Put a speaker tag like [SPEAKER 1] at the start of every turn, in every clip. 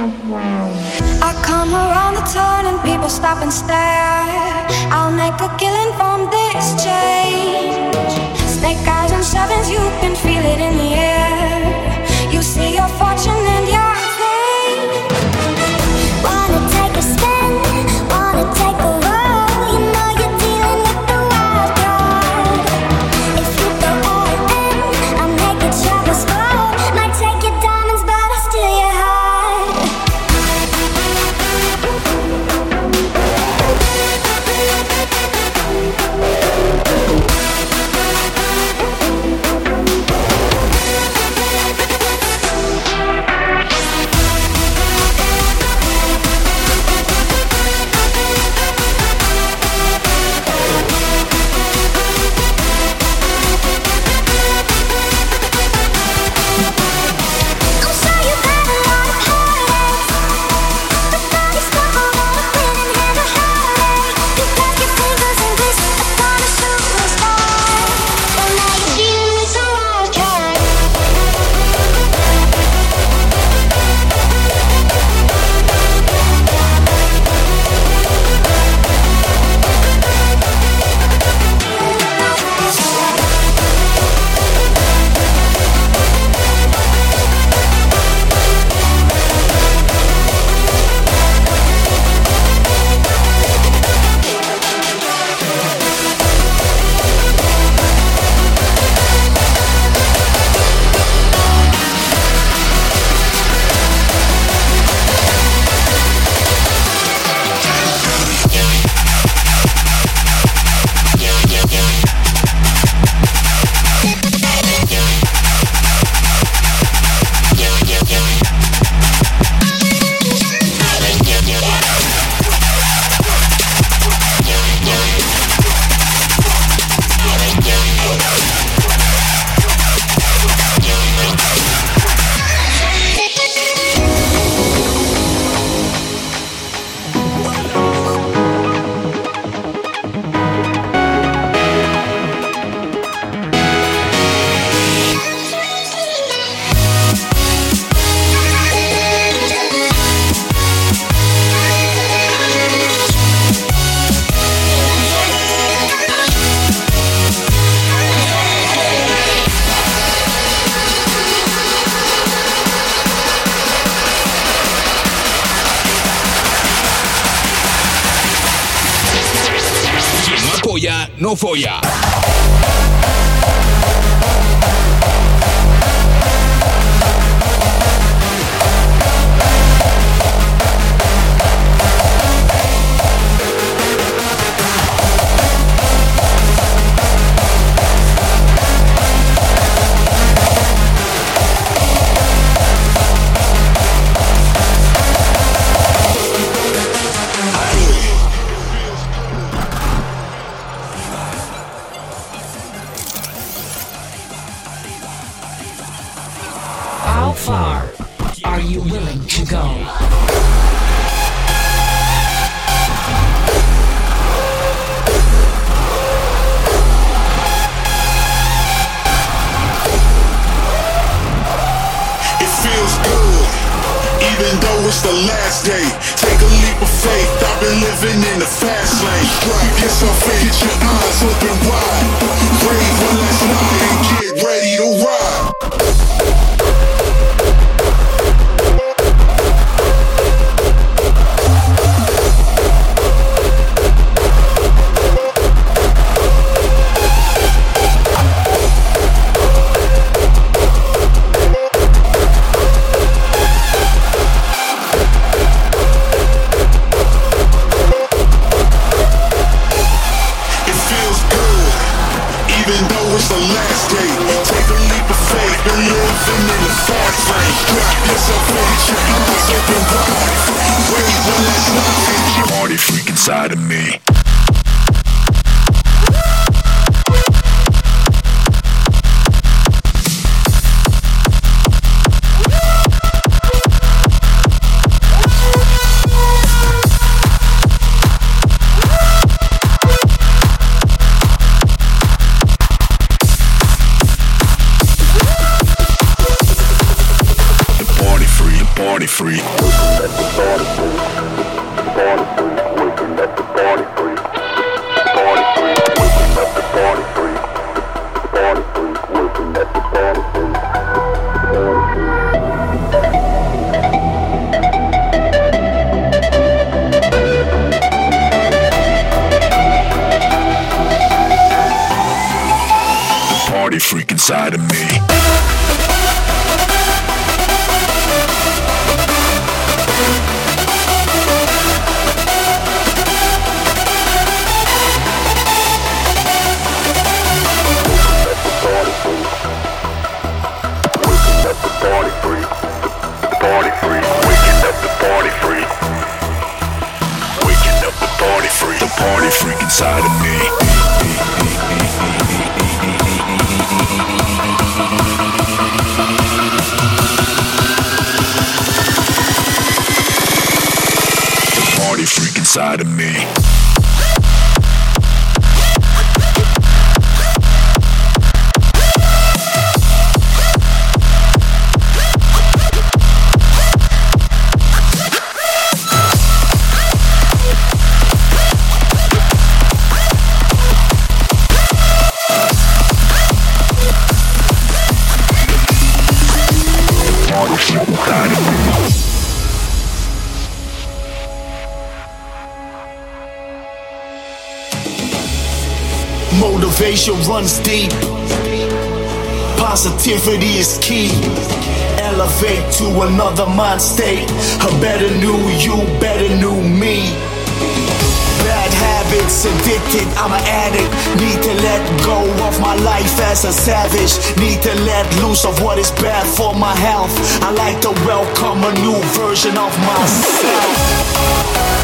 [SPEAKER 1] I come
[SPEAKER 2] around the turn and people stop
[SPEAKER 3] and stare. I'll make a killing from this change.
[SPEAKER 2] Snake eyes and sevens, you can feel it in the air. no folla. it's the last day. Take a leap of faith. I've been living in the fast lane. Grab yourself in, get your eyes open wide. Brave one last night and get ready. Inside of me.
[SPEAKER 4] Motivation runs deep. Positivity is key. Elevate to another mind state. A better new you, better new me. Bad habits, addicted, I'm an addict. Need to let go of my life as a savage. Need to let loose of what is bad for my health. I like to welcome a new version of myself.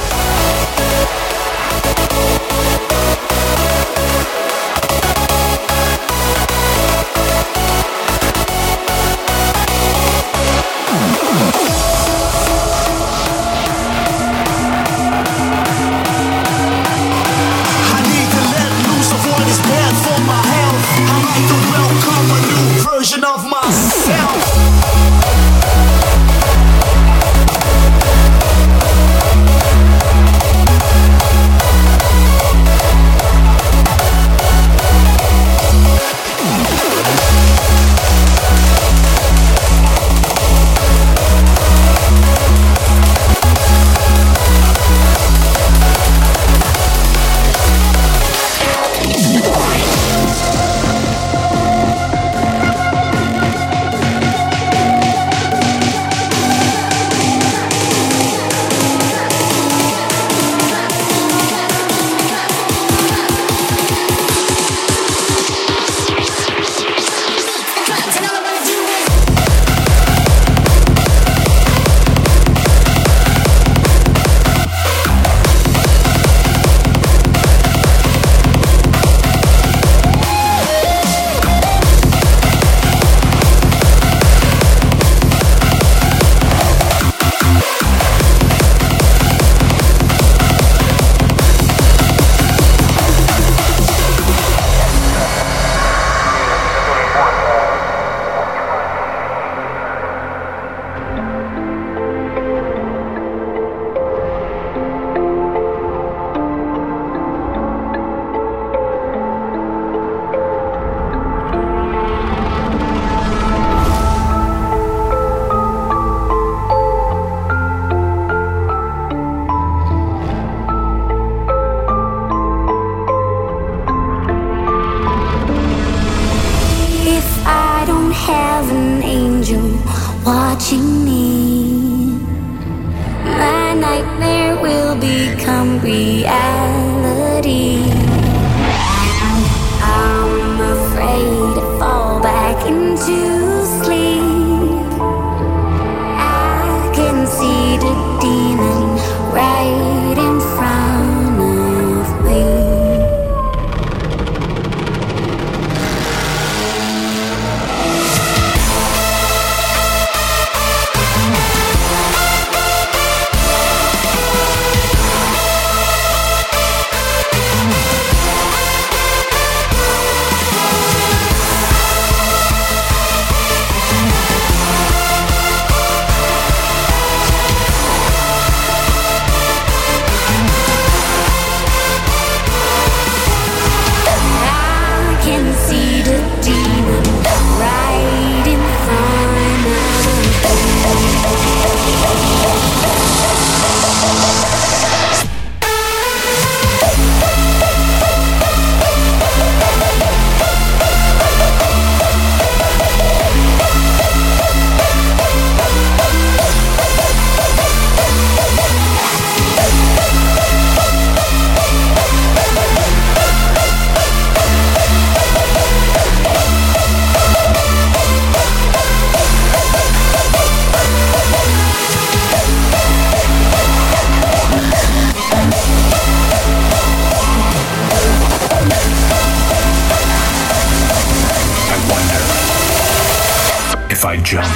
[SPEAKER 4] I
[SPEAKER 5] jump?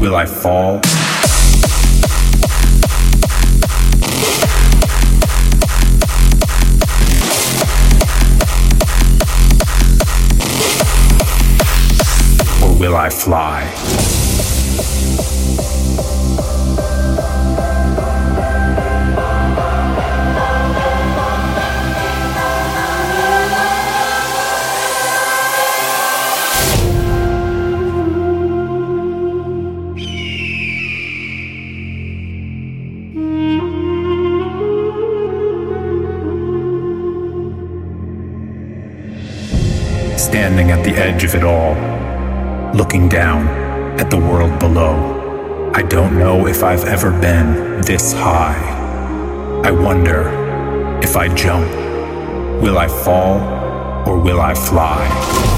[SPEAKER 5] Will I fall? Or will I fly? Edge of it all, looking down at the world below. I don't know if I've ever been this high. I wonder if I jump, will I fall or will I fly?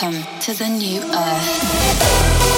[SPEAKER 6] Welcome to the new earth.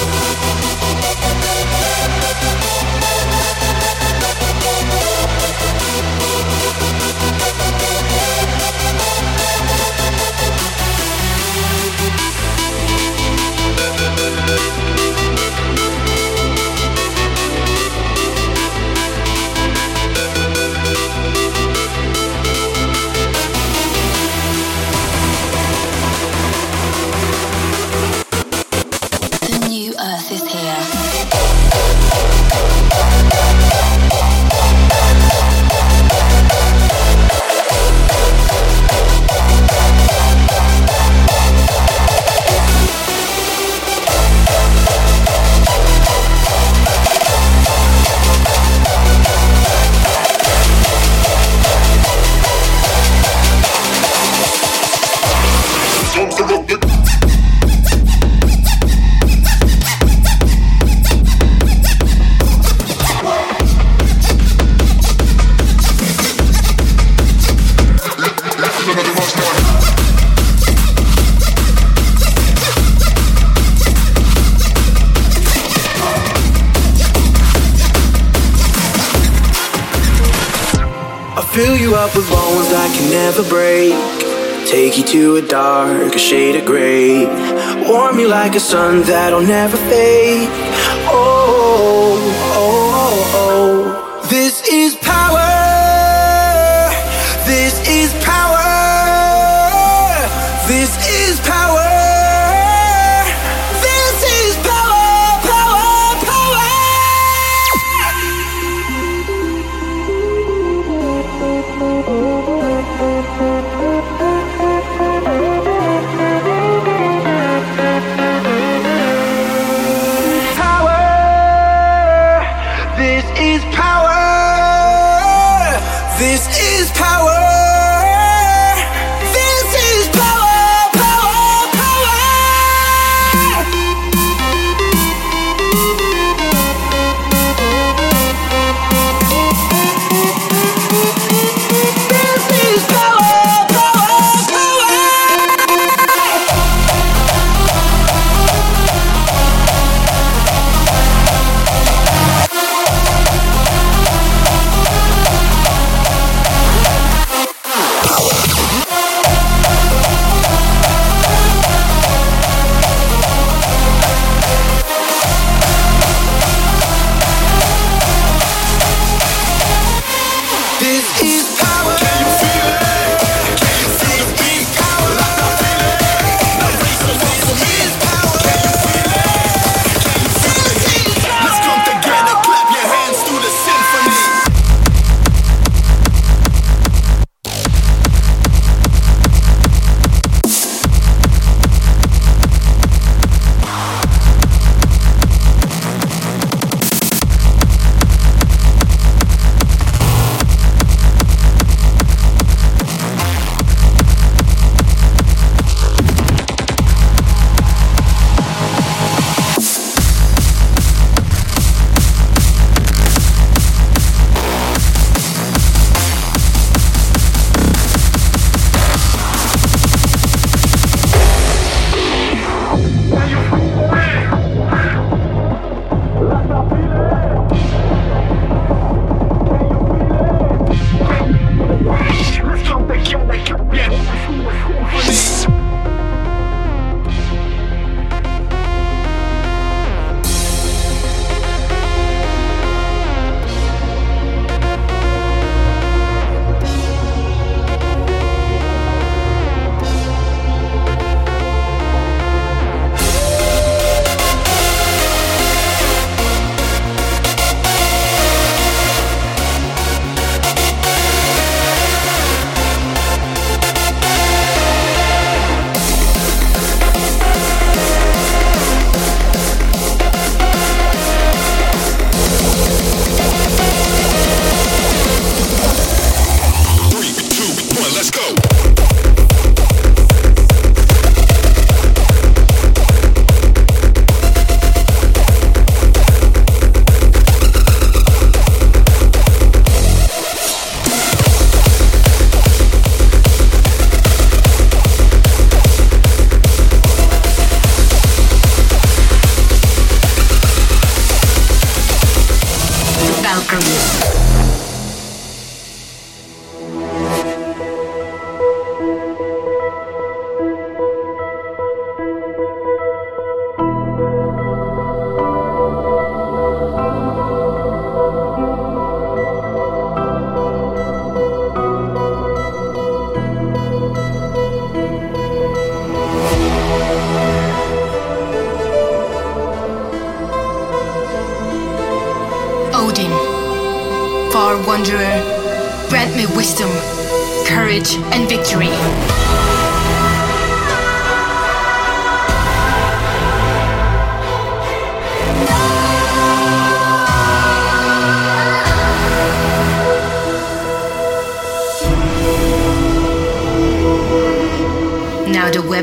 [SPEAKER 7] take you to a darker shade of gray. Warm you like a sun that'll never fade.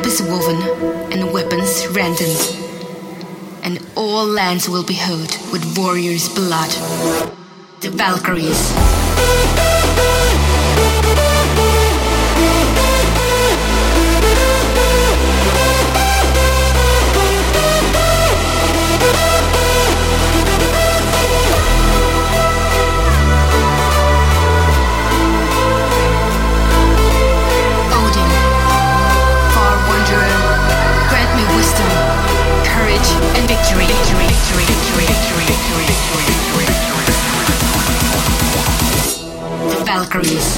[SPEAKER 7] is
[SPEAKER 6] woven and weapons rendered, and all lands will be hoed with warriors' blood. The Valkyries. The
[SPEAKER 8] Valkyries.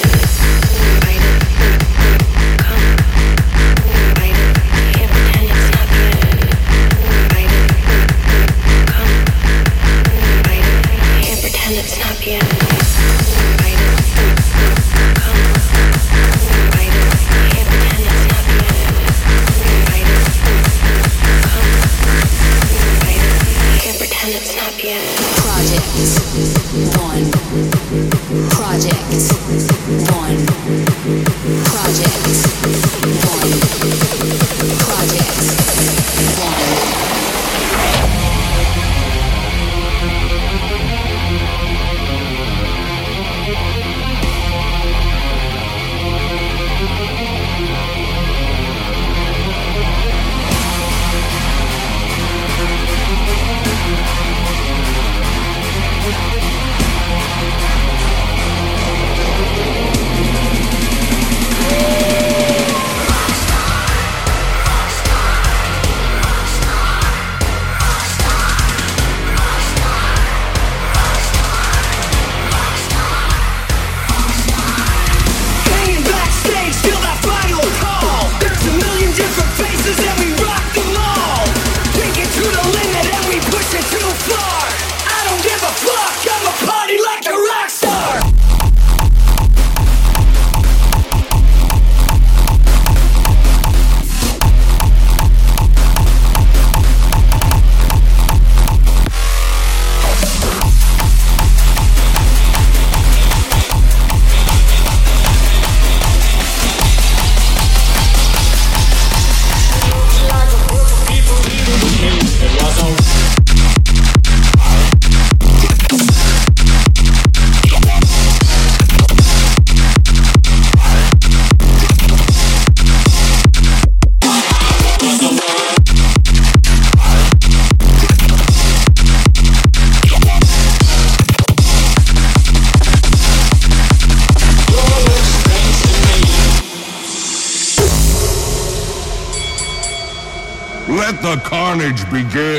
[SPEAKER 8] Brigade.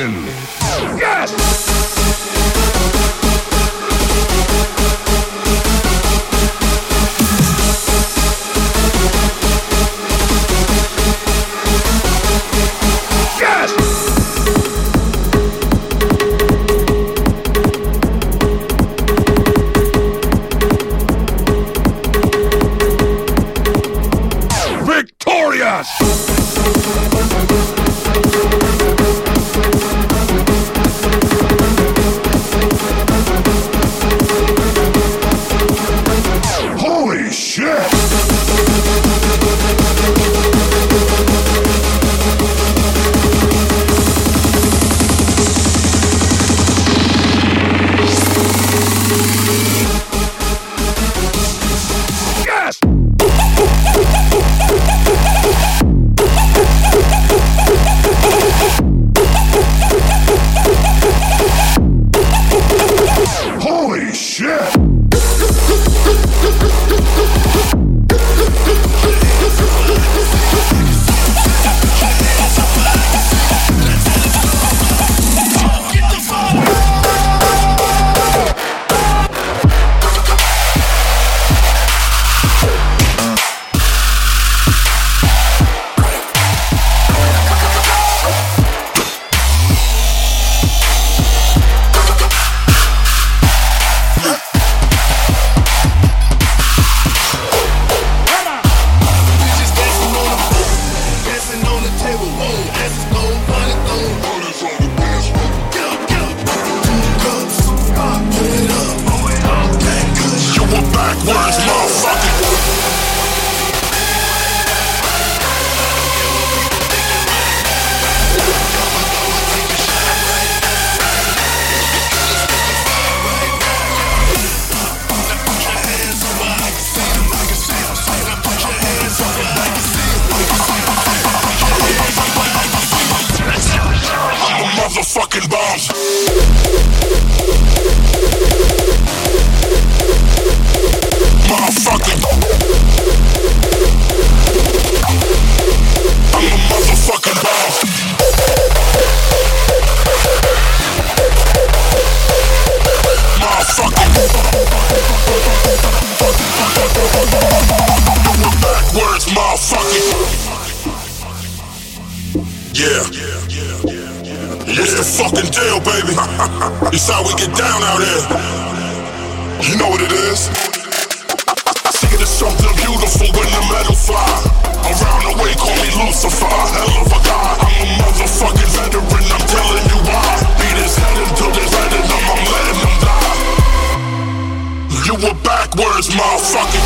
[SPEAKER 8] we're backwards, motherfucker.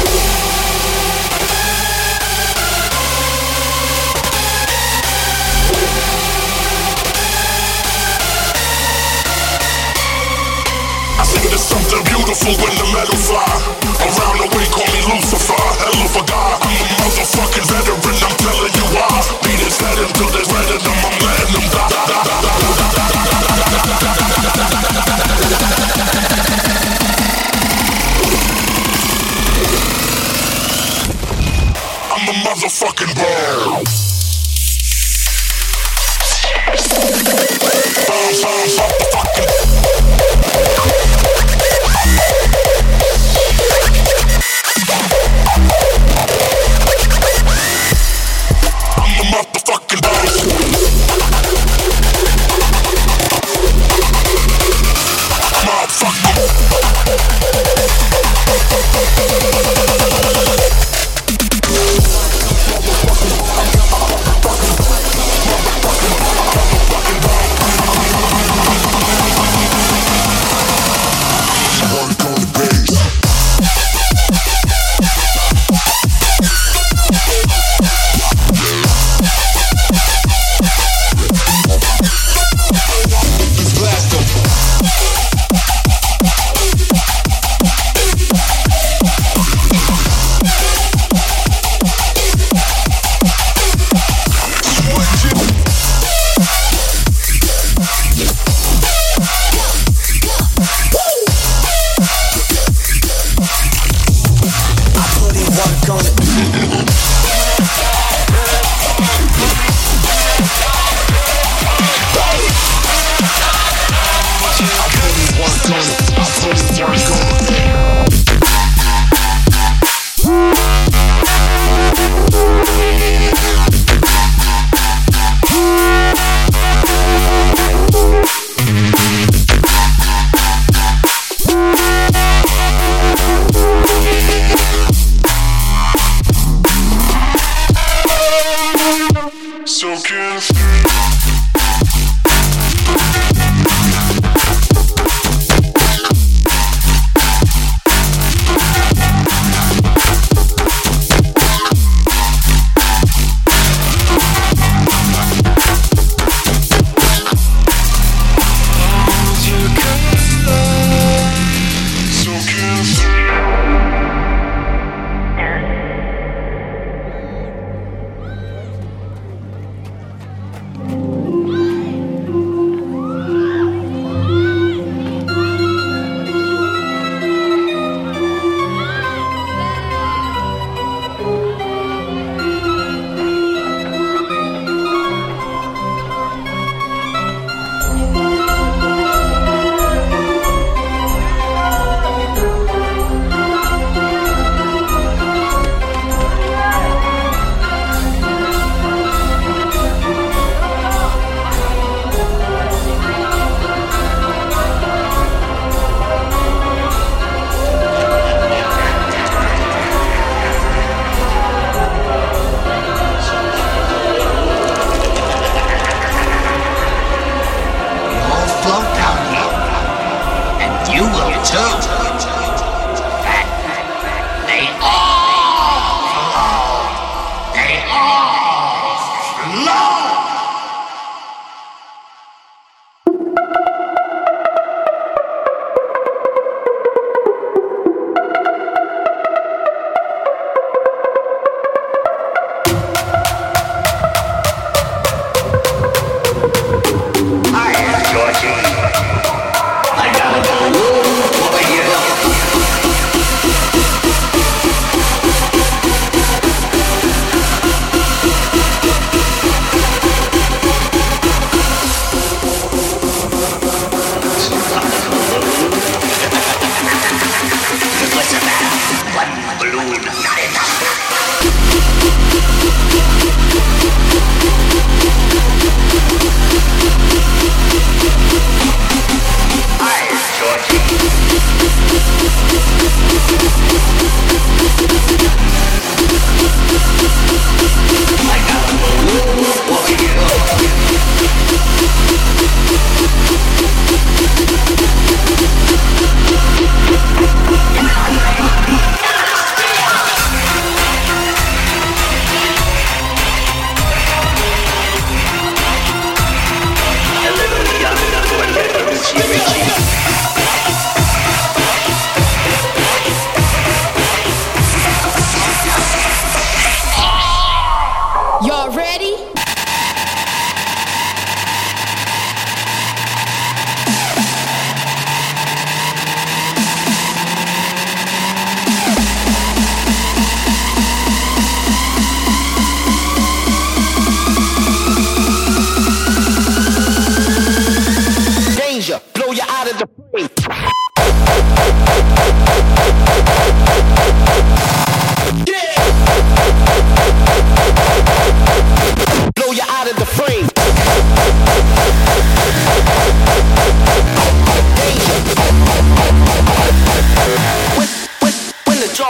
[SPEAKER 8] something beautiful when the metal fly. Around the way, call me Lucifer, hell of a guy. I'm a motherfucking veteran, I'm telling you why. Beat his head until they red in them, I'm letting them die I'm the fucking motherfucking. 자.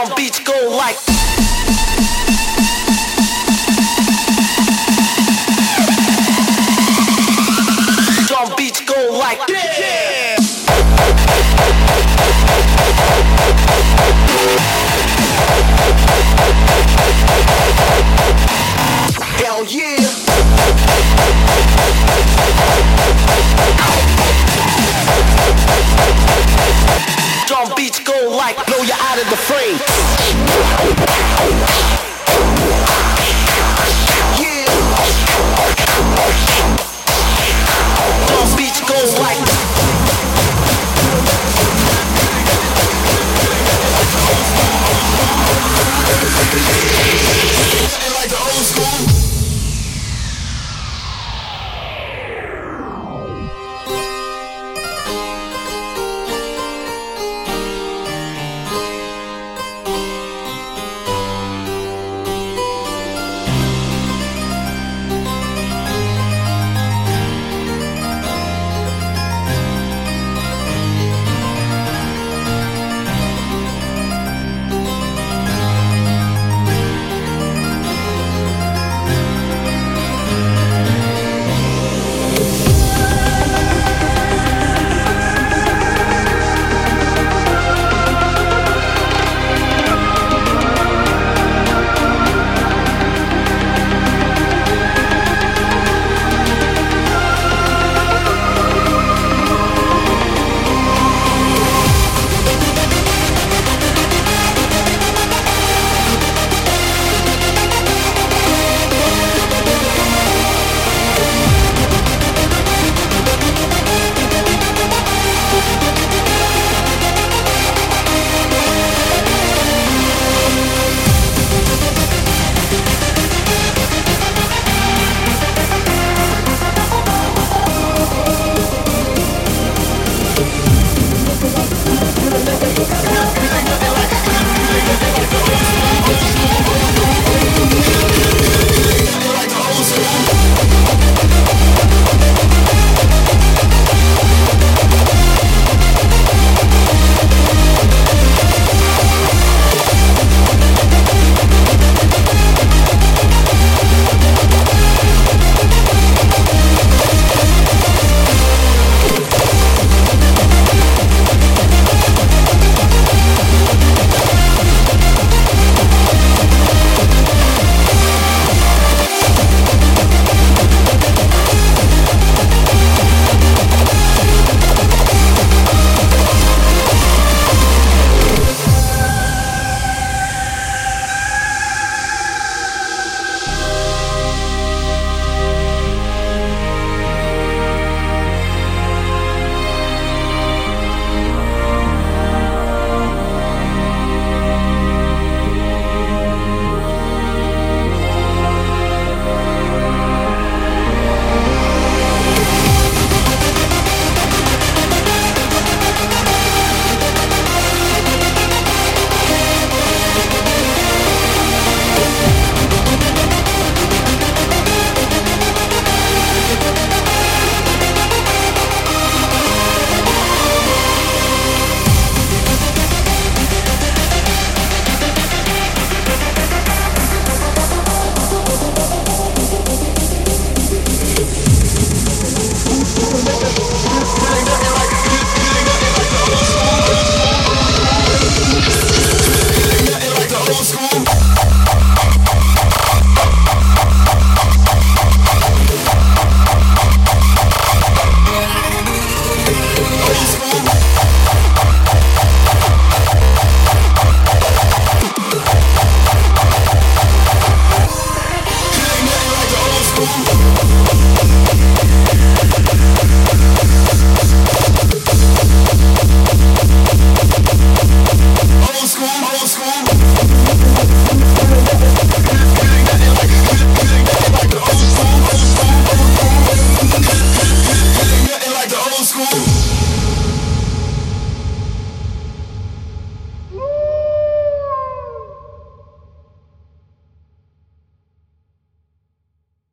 [SPEAKER 8] on
[SPEAKER 4] beats go like. Drum beats go
[SPEAKER 8] like. Hell yeah! Ow.
[SPEAKER 9] drum beats go like blow you out of the
[SPEAKER 10] frame. Yeah. Drum beats go like. like the old school.